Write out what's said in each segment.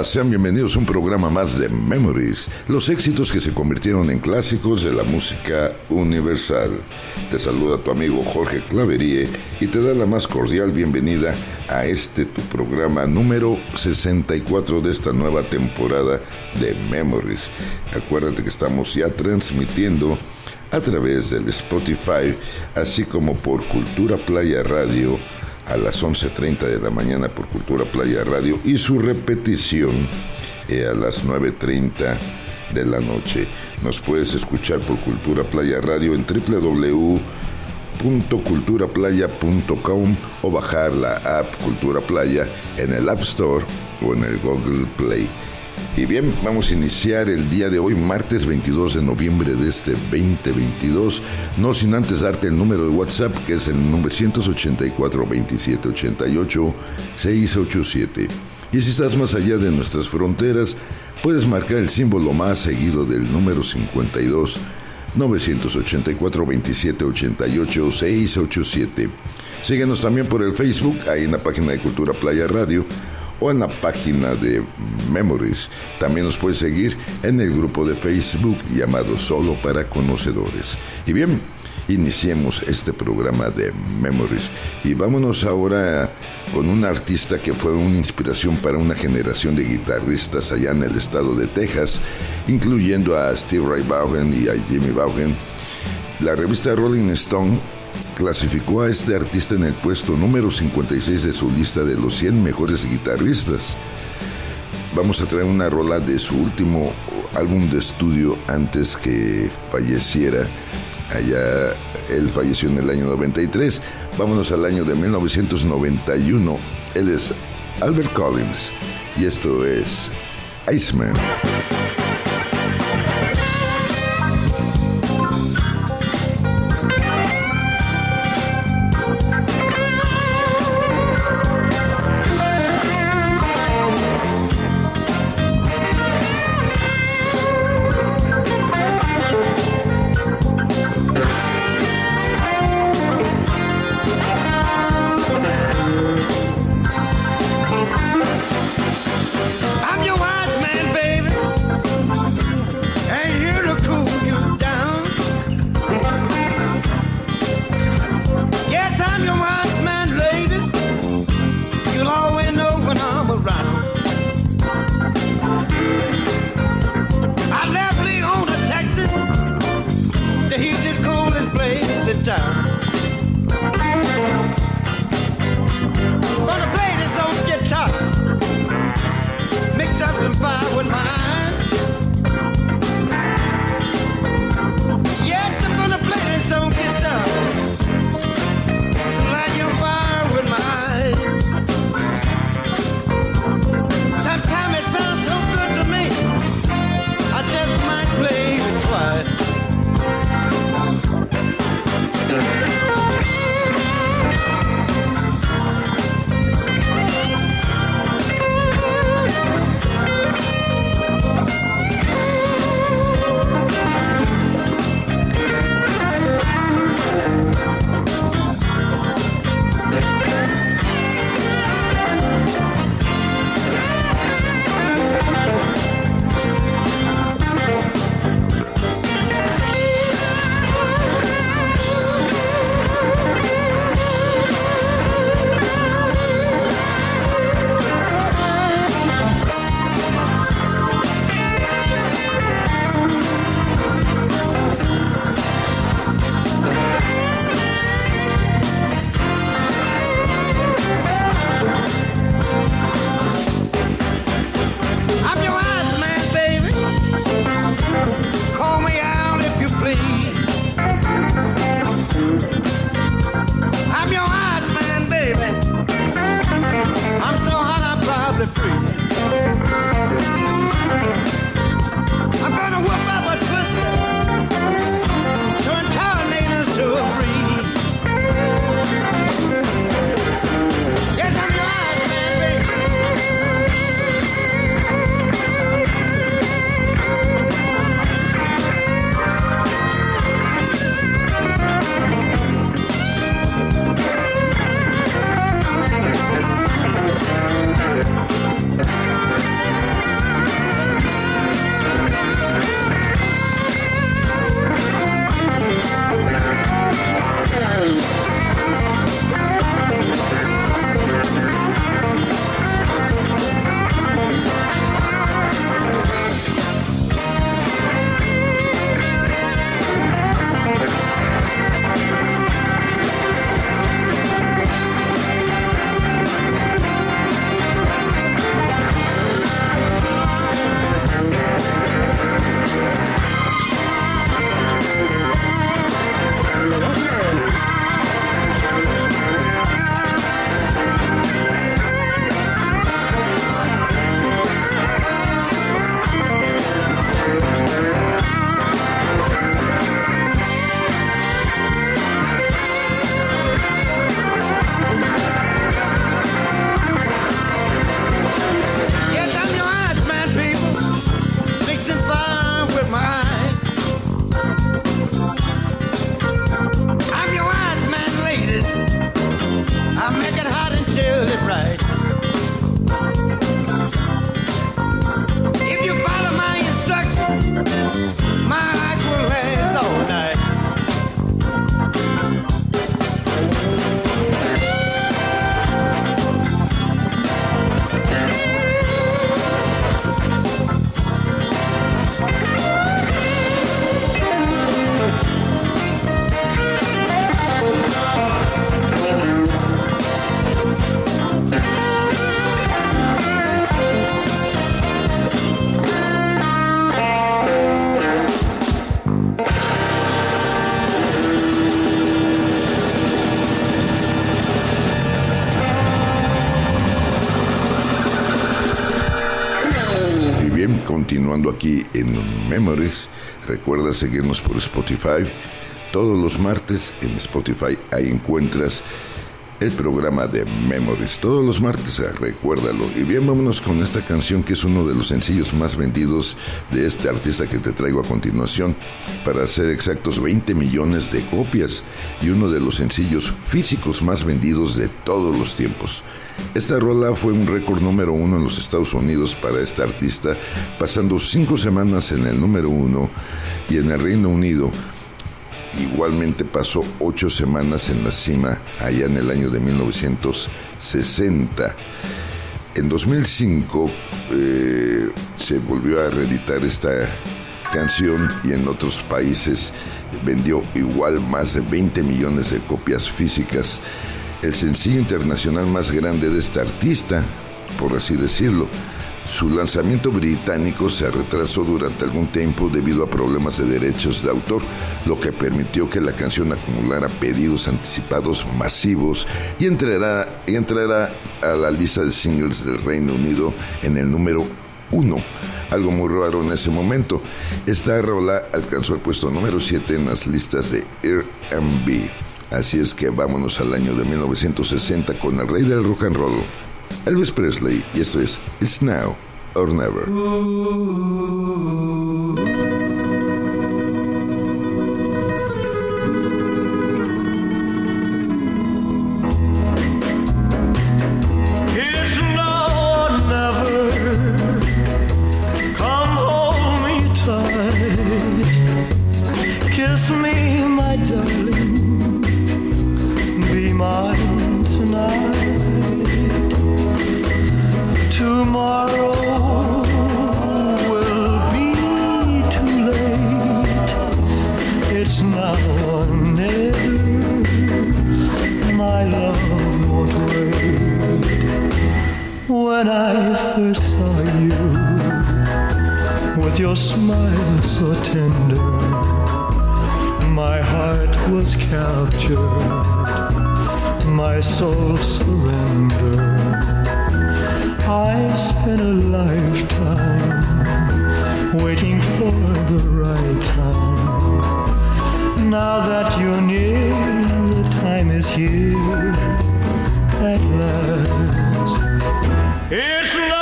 Sean bienvenidos a un programa más de Memories, los éxitos que se convirtieron en clásicos de la música universal. Te saluda tu amigo Jorge Claverie y te da la más cordial bienvenida a este tu programa número 64 de esta nueva temporada de Memories. Acuérdate que estamos ya transmitiendo a través del Spotify, así como por Cultura Playa Radio a las 11.30 de la mañana por Cultura Playa Radio y su repetición eh, a las 9.30 de la noche. Nos puedes escuchar por Cultura Playa Radio en www.culturaplaya.com o bajar la app Cultura Playa en el App Store o en el Google Play. Y bien, vamos a iniciar el día de hoy, martes 22 de noviembre de este 2022, no sin antes darte el número de WhatsApp, que es el número 184 27 88 687. Y si estás más allá de nuestras fronteras, puedes marcar el símbolo más seguido del número 52 984 27 88 687. Síguenos también por el Facebook, ahí en la página de Cultura Playa Radio o en la página de Memories. También nos puedes seguir en el grupo de Facebook llamado Solo para Conocedores. Y bien, iniciemos este programa de Memories. Y vámonos ahora con un artista que fue una inspiración para una generación de guitarristas allá en el estado de Texas, incluyendo a Steve Ray Vaughan y a Jimmy Vaughan. La revista Rolling Stone clasificó a este artista en el puesto número 56 de su lista de los 100 mejores guitarristas. Vamos a traer una rola de su último álbum de estudio antes que falleciera. Allá él falleció en el año 93. Vámonos al año de 1991. Él es Albert Collins y esto es Iceman. Seguirnos por Spotify. Todos los martes en Spotify ahí encuentras el programa de Memories. Todos los martes, eh, recuérdalo. Y bien, vámonos con esta canción que es uno de los sencillos más vendidos de este artista que te traigo a continuación. Para ser exactos, 20 millones de copias y uno de los sencillos físicos más vendidos de todos los tiempos. Esta rola fue un récord número uno en los Estados Unidos para este artista, pasando cinco semanas en el número uno y en el Reino Unido Igualmente pasó ocho semanas en la cima allá en el año de 1960. En 2005 eh, se volvió a reeditar esta canción y en otros países vendió igual más de 20 millones de copias físicas. El sencillo internacional más grande de este artista, por así decirlo. Su lanzamiento británico se retrasó durante algún tiempo debido a problemas de derechos de autor, lo que permitió que la canción acumulara pedidos anticipados masivos y entrará, entrará a la lista de singles del Reino Unido en el número uno. Algo muy raro en ese momento. Esta rola alcanzó el puesto número 7 en las listas de R&B. Así es que vámonos al año de 1960 con el rey del rock and roll, Elvis Presley y esto es It's Now or Never. so tender. My heart was captured, my soul surrendered. I spent a lifetime waiting for the right time. Now that you're near, the time is here at last. It's love.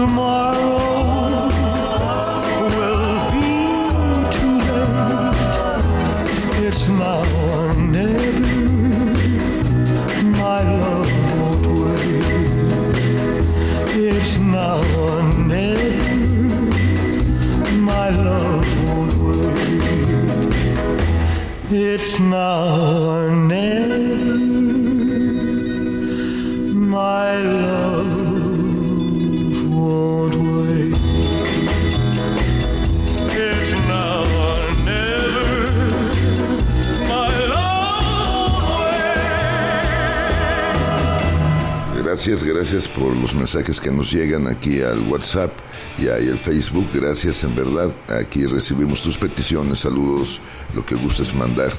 Gracias, por los mensajes que nos llegan aquí al WhatsApp y ahí al Facebook. Gracias, en verdad. Aquí recibimos tus peticiones, saludos, lo que gustes mandar.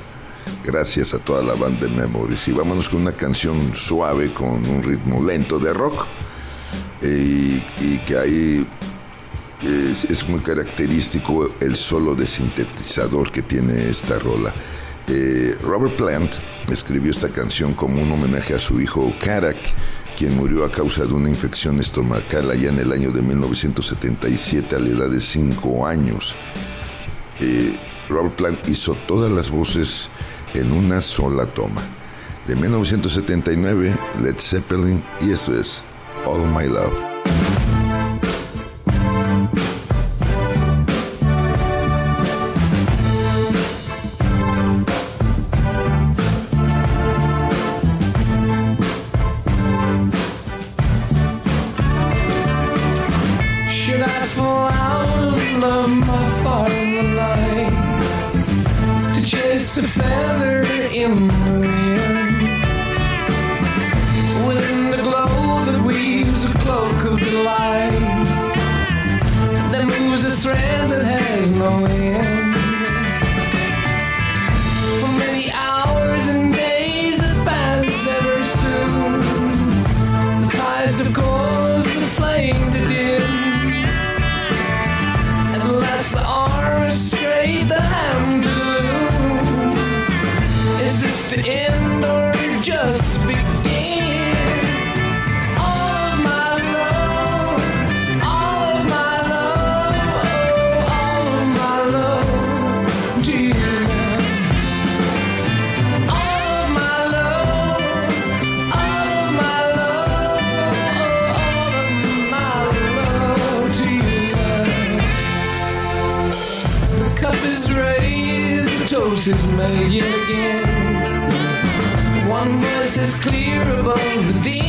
Gracias a toda la banda de Memories. Y vámonos con una canción suave, con un ritmo lento de rock. y, que ahí es muy característico el solo de sintetizador que tiene esta rola. Robert Plant escribió esta canción como un homenaje a su hijo Karak, quien murió a causa de una infección estomacal allá en el año de 1977 a la edad de 5 años. Plant hizo todas las voces en una sola toma. De 1979, Led Zeppelin y esto es All My Love. feather in the wind. Within the glow that weaves a cloak of delight, that moves a thread that has no end. million again. One voice is clear above the deep.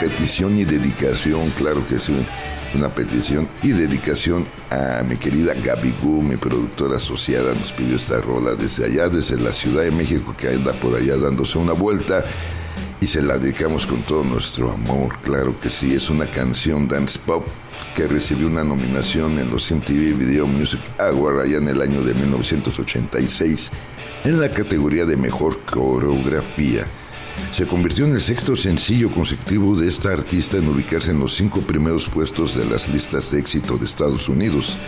Petición, y dedicación, claro que sí, una petición y dedicación a mi querida Gaby Gu, mi productora asociada, nos pidió esta rola desde allá, desde la Ciudad de México, que anda por allá dándose una vuelta y se la dedicamos con todo nuestro amor, claro que sí, es una canción dance pop que recibió una nominación en los MTV Video Music Award allá en el año de 1986 en la categoría de mejor coreografía. Se convirtió en el sexto sencillo consecutivo de esta artista en ubicarse en los cinco primeros puestos de las listas de éxito de Estados Unidos.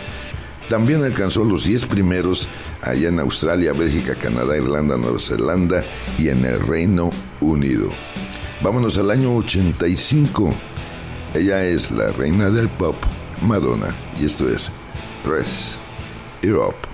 También alcanzó los diez primeros allá en Australia, Bélgica, Canadá, Irlanda, Nueva Zelanda y en el Reino Unido. Vámonos al año 85. Ella es la reina del pop, Madonna, y esto es Press Europe.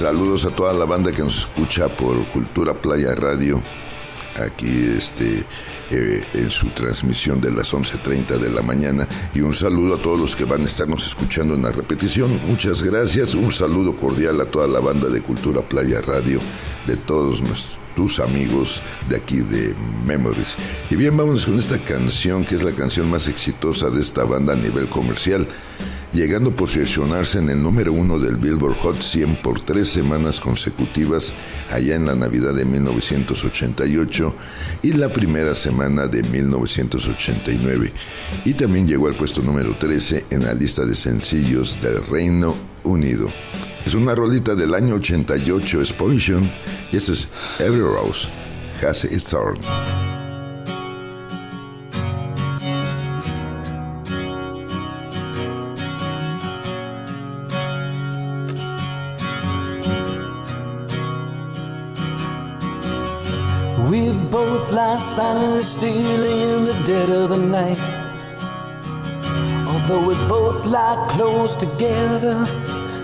Saludos a toda la banda que nos escucha por Cultura Playa Radio aquí este, eh, en su transmisión de las 11.30 de la mañana. Y un saludo a todos los que van a estarnos escuchando en la repetición. Muchas gracias. Un saludo cordial a toda la banda de Cultura Playa Radio, de todos tus amigos de aquí de Memories. Y bien, vamos con esta canción que es la canción más exitosa de esta banda a nivel comercial llegando a posicionarse en el número uno del Billboard Hot 100 por tres semanas consecutivas allá en la Navidad de 1988 y la primera semana de 1989. Y también llegó al puesto número 13 en la lista de sencillos del Reino Unido. Es una rolita del año 88 Exposition y esto es Every Rose Has Its Thorn. lie silently still in the dead of the night. Although we both lie close together,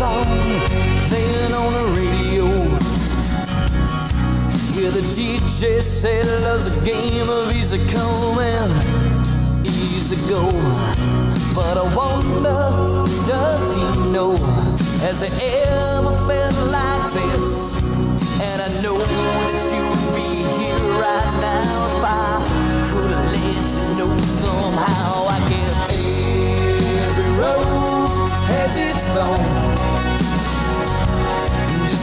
Song playing on the radio. Yeah, the DJ said loves a game of easy come and easy go. But I wonder, does he know? Has it ever been like this? And I know that you would be here right now if I could have let you know somehow. I guess every rose has its thorn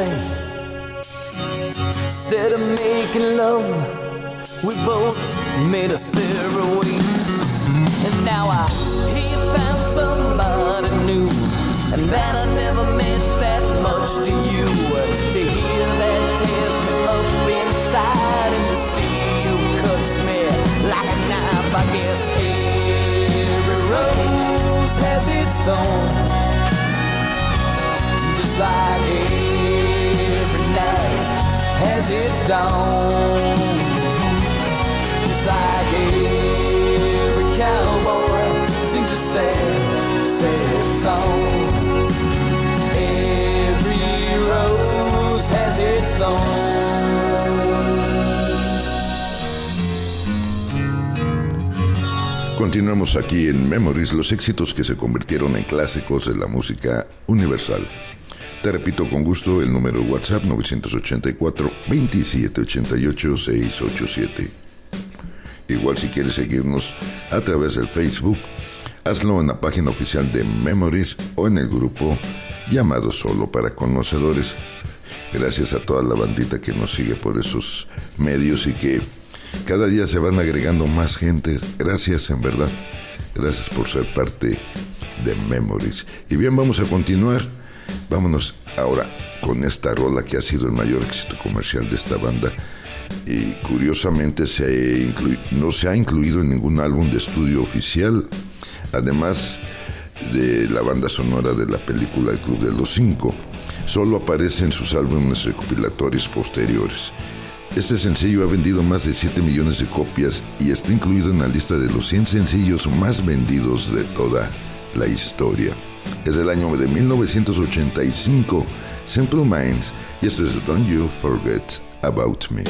sei. Aquí en Memories, los éxitos que se convirtieron en clásicos de la música universal. Te repito con gusto el número WhatsApp 984-2788-687. Igual si quieres seguirnos a través del Facebook, hazlo en la página oficial de Memories o en el grupo llamado Solo para Conocedores. Gracias a toda la bandita que nos sigue por esos medios y que cada día se van agregando más gente. Gracias, en verdad. Gracias por ser parte de Memories. Y bien, vamos a continuar. Vámonos ahora con esta rola que ha sido el mayor éxito comercial de esta banda. Y curiosamente se no se ha incluido en ningún álbum de estudio oficial. Además de la banda sonora de la película El Club de los Cinco, solo aparece en sus álbumes recopilatorios posteriores. Este sencillo ha vendido más de 7 millones de copias y está incluido en la lista de los 100 sencillos más vendidos de toda la historia. Es del año de 1985, Simple Minds, y esto es Don't You Forget About Me.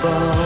above.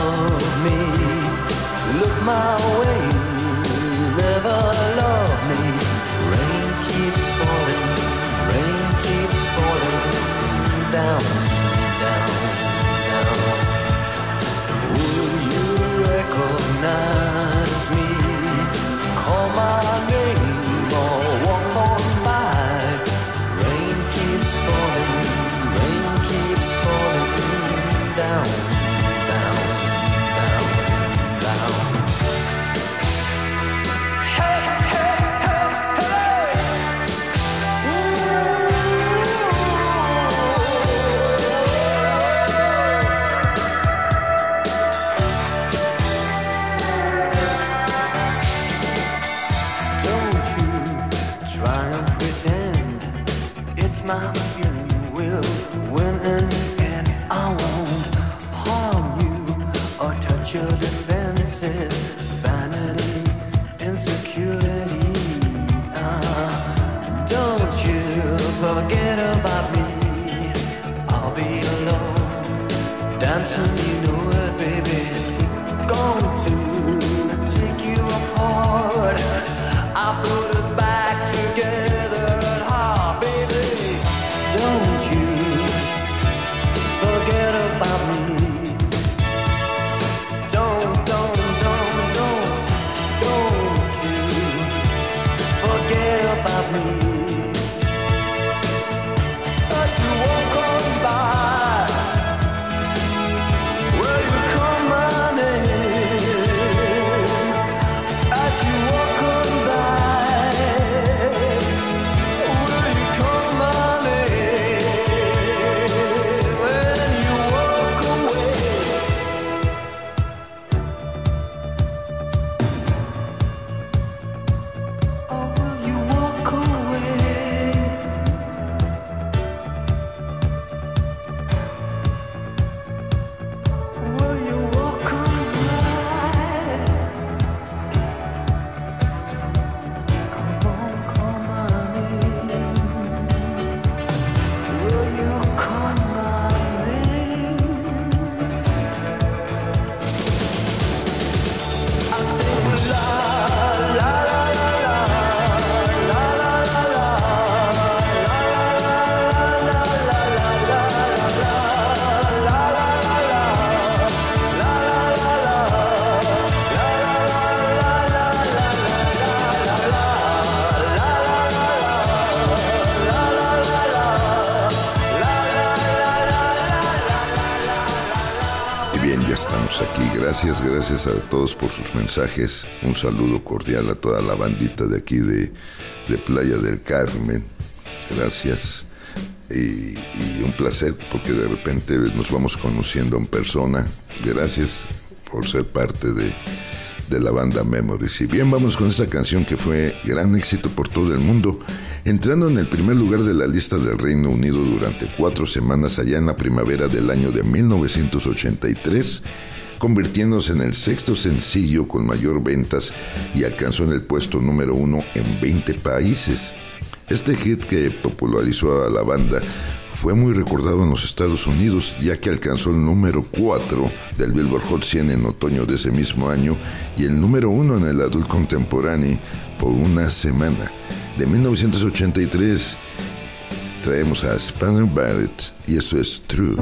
Gracias, a todos por sus mensajes. Un saludo cordial a toda la bandita de aquí de, Playa del Carmen. Gracias. Y, un placer porque de repente nos vamos conociendo en persona. Gracias por ser parte de, de la banda Memories. Y bien, vamos con esta canción que fue gran éxito por todo el mundo, entrando en el primer lugar de la lista del Reino Unido durante cuatro semanas allá en la primavera del año de 1983 convirtiéndose en el sexto sencillo con mayor ventas y alcanzó en el puesto número uno en 20 países. Este hit que popularizó a la banda fue muy recordado en los Estados Unidos ya que alcanzó el número 4 del Billboard Hot 100 en otoño de ese mismo año y el número 1 en el Adult Contemporary por una semana. De 1983 traemos a Spanner Barrett y eso es True.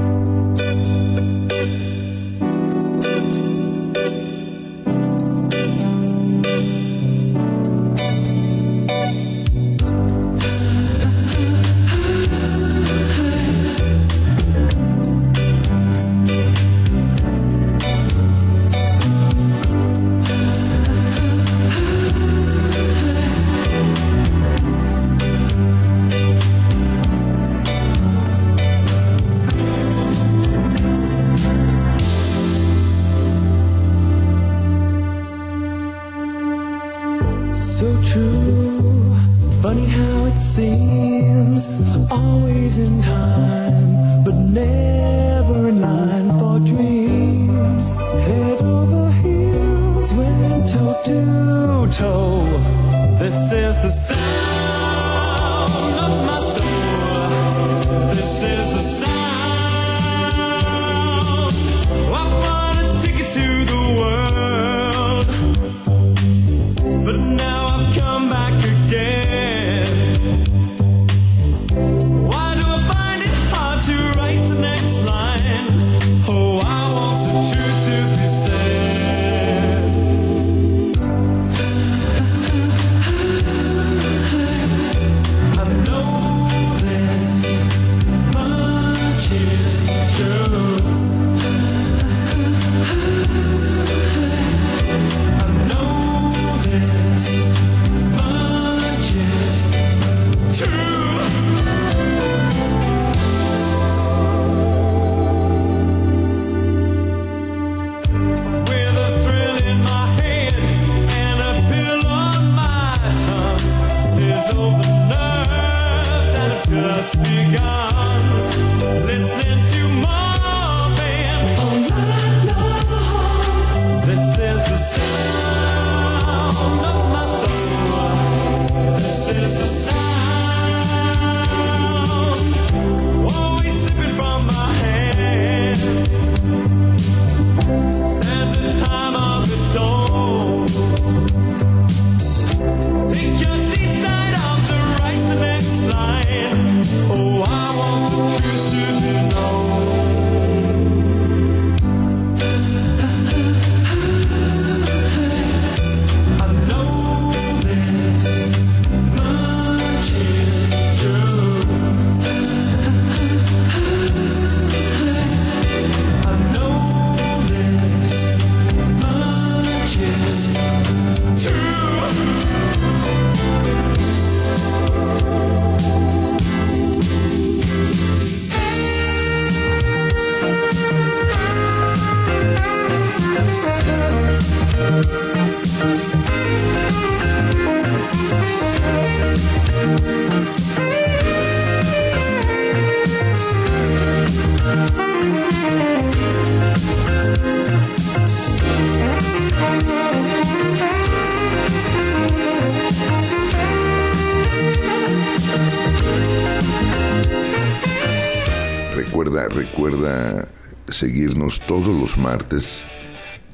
Todos los martes.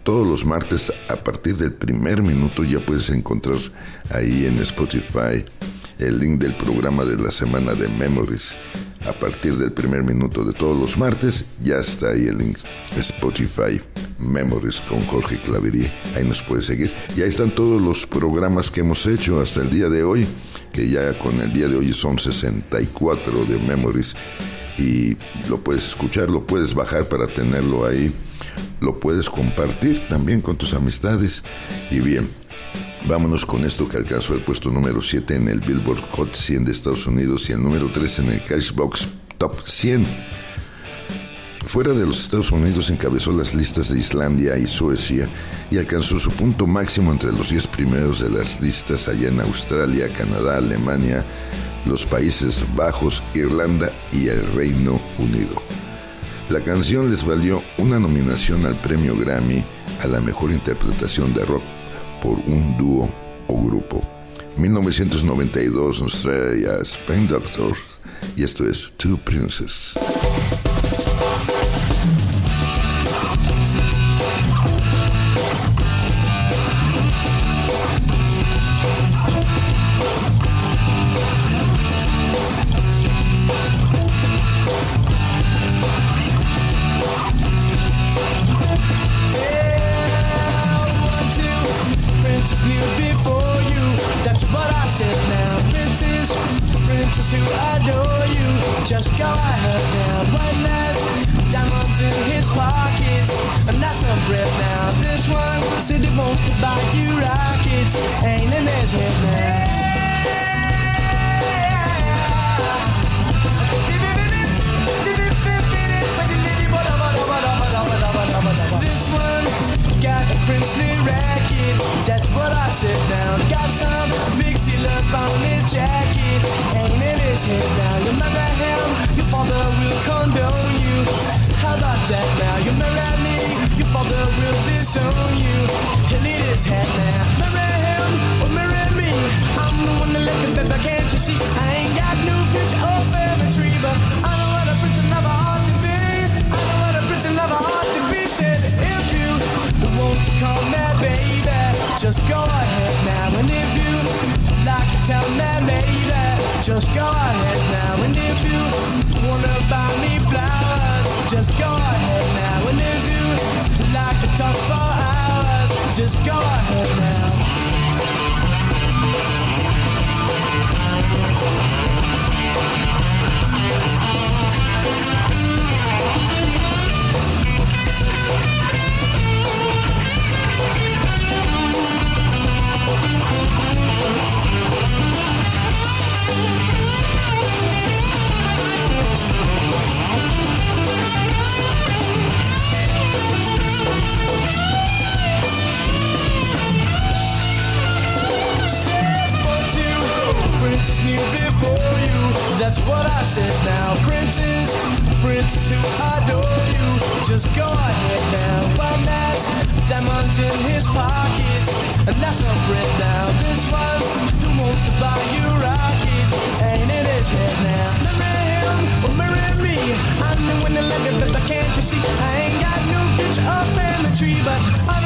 Todos los martes a partir del primer minuto ya puedes encontrar ahí en Spotify el link del programa de la semana de Memories. A partir del primer minuto de todos los martes ya está ahí el link Spotify Memories con Jorge Clavería. Ahí nos puedes seguir. Y ahí están todos los programas que hemos hecho hasta el día de hoy, que ya con el día de hoy son 64 de Memories y lo puedes escuchar, lo puedes bajar para tenerlo ahí, lo puedes compartir también con tus amistades. Y bien, vámonos con esto que alcanzó el puesto número 7 en el Billboard Hot 100 de Estados Unidos y el número 3 en el Cashbox Top 100 Fuera de los Estados Unidos encabezó las listas de Islandia y Suecia y alcanzó su punto máximo entre los 10 primeros de las listas allá en Australia, Canadá, Alemania, los Países Bajos, Irlanda y el Reino Unido. La canción les valió una nominación al premio Grammy a la mejor interpretación de rock por un dúo o grupo. 1992 nos trae a Doctor y esto es Two Princess. friends who adore you. Just go ahead now. When there's diamonds in his pockets, and that's a rip now. This one said he wants to buy you rockets. Ain't an is it now? This one got princely racket. That's what I said down. Got some mixy love on his jacket is hit now. You marry him, your father will condone you. How about that now? You marry me, your father will disown you. He'll eat his head now. Marry him or marry me. I'm the one that left him, baby, can't you see? I ain't got no future or tree. But I know what a prince pretty lover ought to be. I know what a prince pretty lover ought to be. Said if you want to call me baby, just go ahead now. And if you like to tell me, just go ahead now, and if you wanna buy me flowers, just go ahead now, and if you like to talk for hours, just go ahead now. Thank was here before you. That's what I said now. Princess, princess who adore you. Just go ahead now. One has diamonds in his pockets. And that's not print now. This one who wants to buy you rockets. Ain't it his head now? Marry him or marry me. I'm the one that let me, but can't you see? I ain't got no future or family tree, but I.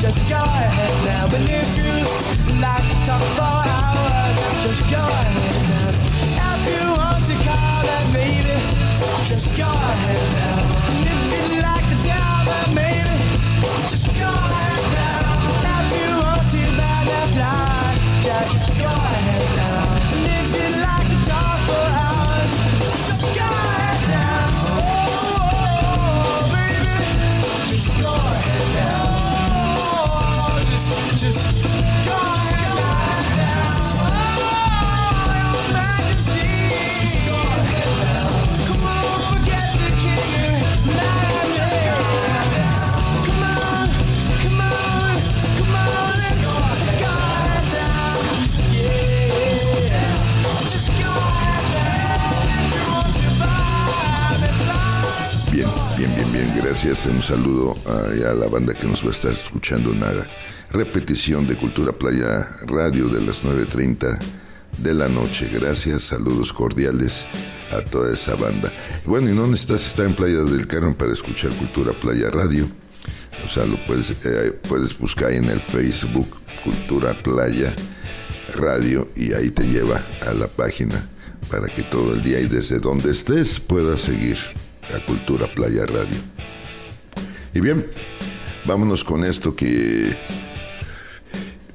Just go ahead now. But if you like to talk for hours, just go ahead now. If you want to call that baby, just go ahead now. And If you like to tell that baby, just go ahead now. If you want to buy that fly, just go ahead. Bien, gracias. Un saludo a, a, la banda que nos va a estar escuchando nada. Repetición de Cultura Playa Radio de las 9.30 de la noche. Gracias, saludos cordiales a toda esa banda. Bueno, y no necesitas estar en Playa del Carmen para escuchar Cultura Playa Radio. O sea, lo puedes, eh, puedes buscar en el Facebook Cultura Playa Radio y ahí te lleva a la página para que todo el día y desde donde estés puedas seguir a Cultura Playa Radio. Y bien, vámonos con esto que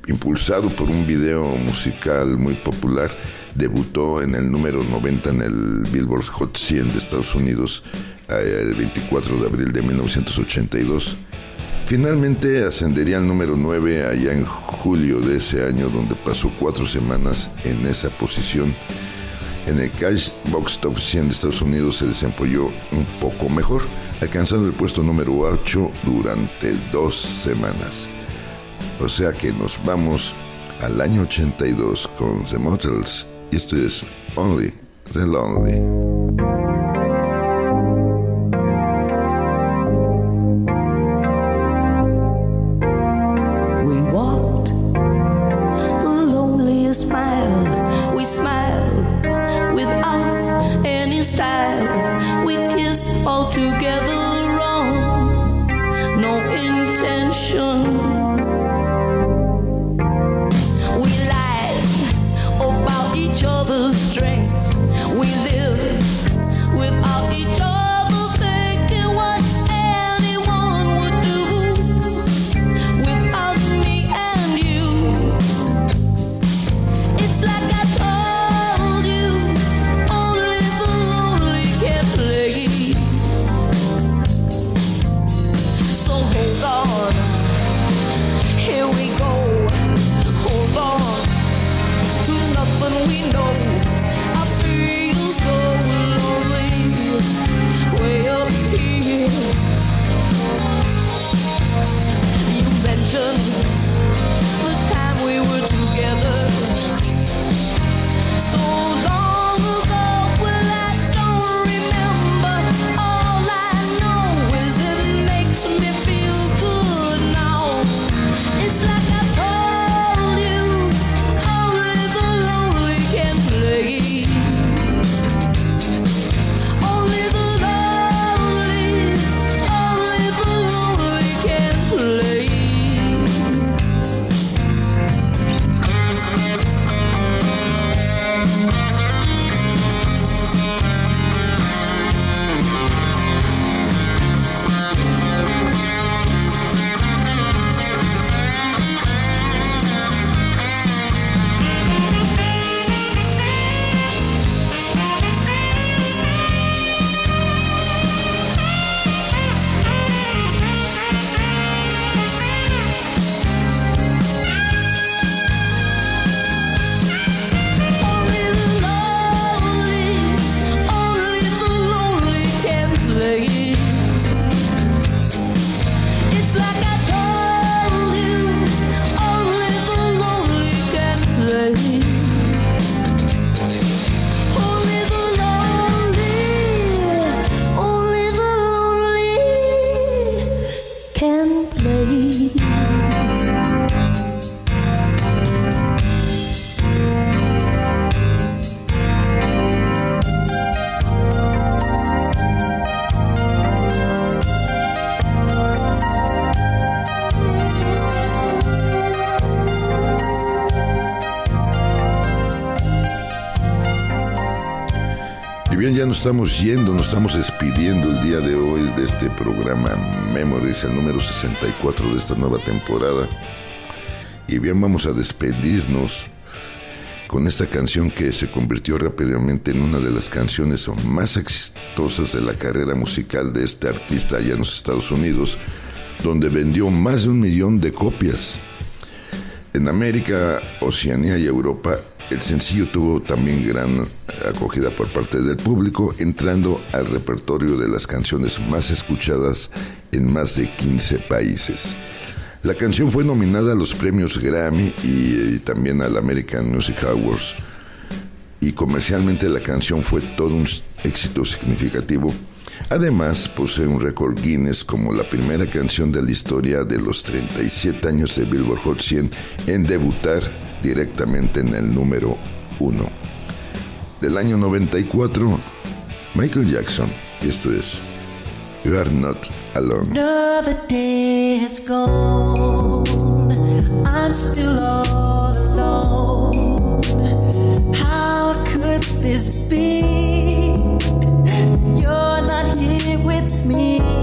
impulsado por un video musical muy popular, debutó en el número 90 en el Billboard Hot 100 de Estados Unidos eh, el 24 de abril de 1982. Finalmente ascendería al número 9 allá en julio de ese año, donde pasó cuatro semanas en esa posición. En el Cash Box Top 100 de Estados Unidos se desempeñó un poco mejor, alcanzando el puesto número 8 durante dos semanas. O sea que nos vamos al año 82 con The Motels y esto es Only the Lonely. Estamos yendo, nos estamos despidiendo el día de hoy de este programa Memories, el número 64 de esta nueva temporada. Y bien, vamos a despedirnos con esta canción que se convirtió rápidamente en una de las canciones más exitosas de la carrera musical de este artista allá en los Estados Unidos, donde vendió más de un millón de copias. En América, Oceanía y Europa, el sencillo tuvo también gran acogida por parte del público, entrando al repertorio de las canciones más escuchadas en más de 15 países. La canción fue nominada a los premios Grammy y, también al American Music Awards. Y comercialmente la canción fue todo un éxito significativo. Además, posee un récord Guinness como la primera canción de la historia de los 37 años de Billboard Hot 100 en debutar directamente en el número 1 del año 94, Michael Jackson. Y esto es You Are Not Alone. Another day has gone. I'm still all alone. How could this be? You're not here with me.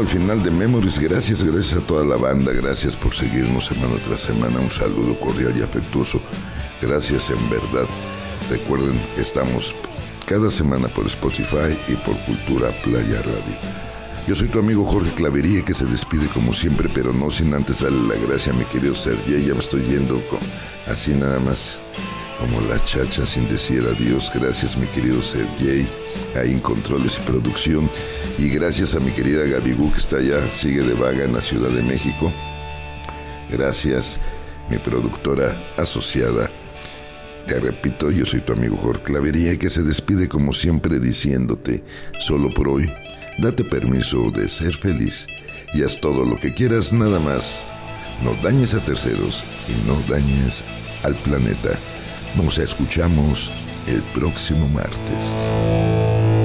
al final de Memories. Gracias, gracias a toda la banda. Gracias por seguirnos semana tras semana. Un saludo cordial y afectuoso. Gracias en verdad. Recuerden, estamos cada semana por Spotify y por Cultura Playa Radio. Yo soy tu amigo Jorge Clavería que se despide como siempre, pero no sin antes darle la gracia a mi querido Sergio. Ya me estoy yendo así nada más como la chacha sin decir adiós. Gracias mi querido Sergey, ahí en controles y producción. Y gracias a mi querida Gaby Gu que está allá, sigue de vaga en la Ciudad de México. Gracias mi productora asociada. Te repito, yo soy tu amigo Jorge Clavería que se despide como siempre diciéndote, solo por hoy, date permiso de ser feliz y haz todo lo que quieras nada más. No dañes a terceros y no dañes al planeta. Nos escuchamos el próximo martes.